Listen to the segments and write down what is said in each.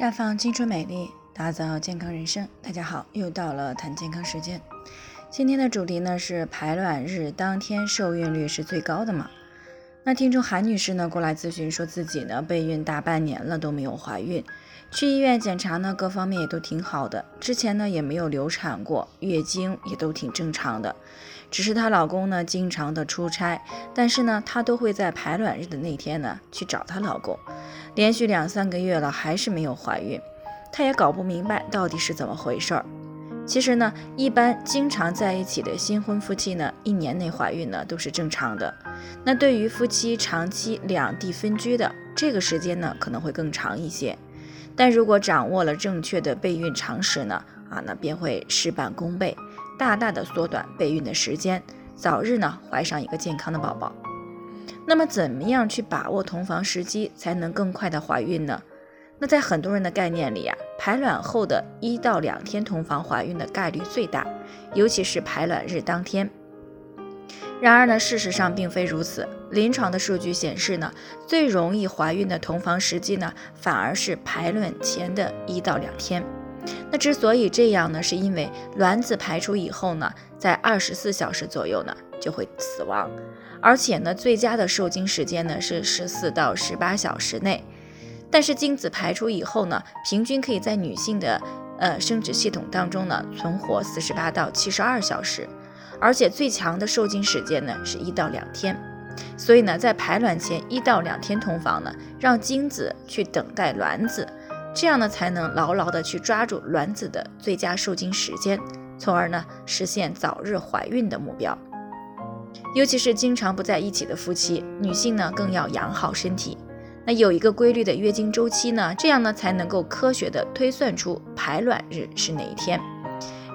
绽放青春美丽，打造健康人生。大家好，又到了谈健康时间。今天的主题呢是排卵日当天受孕率是最高的嘛？那听众韩女士呢过来咨询，说自己呢备孕大半年了都没有怀孕，去医院检查呢各方面也都挺好的，之前呢也没有流产过，月经也都挺正常的，只是她老公呢经常的出差，但是呢她都会在排卵日的那天呢去找她老公，连续两三个月了还是没有怀孕，她也搞不明白到底是怎么回事儿。其实呢，一般经常在一起的新婚夫妻呢，一年内怀孕呢都是正常的。那对于夫妻长期两地分居的，这个时间呢可能会更长一些。但如果掌握了正确的备孕常识呢，啊，那便会事半功倍，大大的缩短备孕的时间，早日呢怀上一个健康的宝宝。那么，怎么样去把握同房时机，才能更快的怀孕呢？那在很多人的概念里啊，排卵后的一到两天同房怀孕的概率最大，尤其是排卵日当天。然而呢，事实上并非如此。临床的数据显示呢，最容易怀孕的同房时机呢，反而是排卵前的一到两天。那之所以这样呢，是因为卵子排出以后呢，在二十四小时左右呢就会死亡，而且呢，最佳的受精时间呢是十四到十八小时内。但是精子排出以后呢，平均可以在女性的呃生殖系统当中呢存活四十八到七十二小时，而且最强的受精时间呢是一到两天。所以呢，在排卵前一到两天同房呢，让精子去等待卵子，这样呢才能牢牢的去抓住卵子的最佳受精时间，从而呢实现早日怀孕的目标。尤其是经常不在一起的夫妻，女性呢更要养好身体。那有一个规律的月经周期呢，这样呢才能够科学的推算出排卵日是哪一天，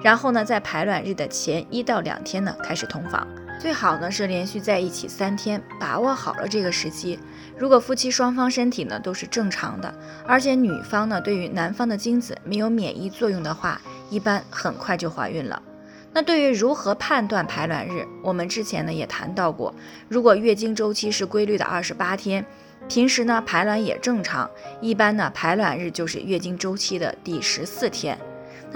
然后呢在排卵日的前一到两天呢开始同房，最好呢是连续在一起三天，把握好了这个时期。如果夫妻双方身体呢都是正常的，而且女方呢对于男方的精子没有免疫作用的话，一般很快就怀孕了。那对于如何判断排卵日，我们之前呢也谈到过，如果月经周期是规律的二十八天。平时呢排卵也正常，一般呢排卵日就是月经周期的第十四天。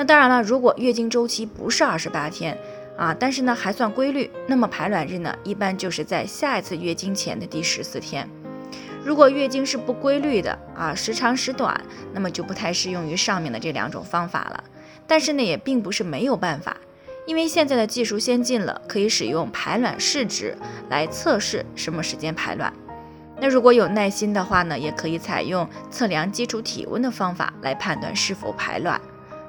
那当然了，如果月经周期不是二十八天啊，但是呢还算规律，那么排卵日呢一般就是在下一次月经前的第十四天。如果月经是不规律的啊，时长时短，那么就不太适用于上面的这两种方法了。但是呢也并不是没有办法，因为现在的技术先进了，可以使用排卵试纸来测试什么时间排卵。那如果有耐心的话呢，也可以采用测量基础体温的方法来判断是否排卵。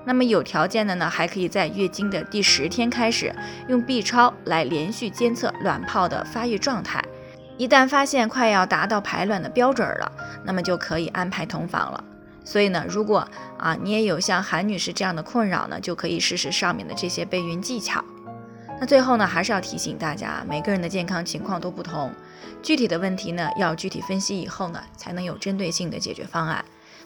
那么有条件的呢，还可以在月经的第十天开始用 B 超来连续监测卵泡的发育状态。一旦发现快要达到排卵的标准了，那么就可以安排同房了。所以呢，如果啊你也有像韩女士这样的困扰呢，就可以试试上面的这些备孕技巧。那最后呢，还是要提醒大家，每个人的健康情况都不同，具体的问题呢，要具体分析以后呢，才能有针对性的解决方案。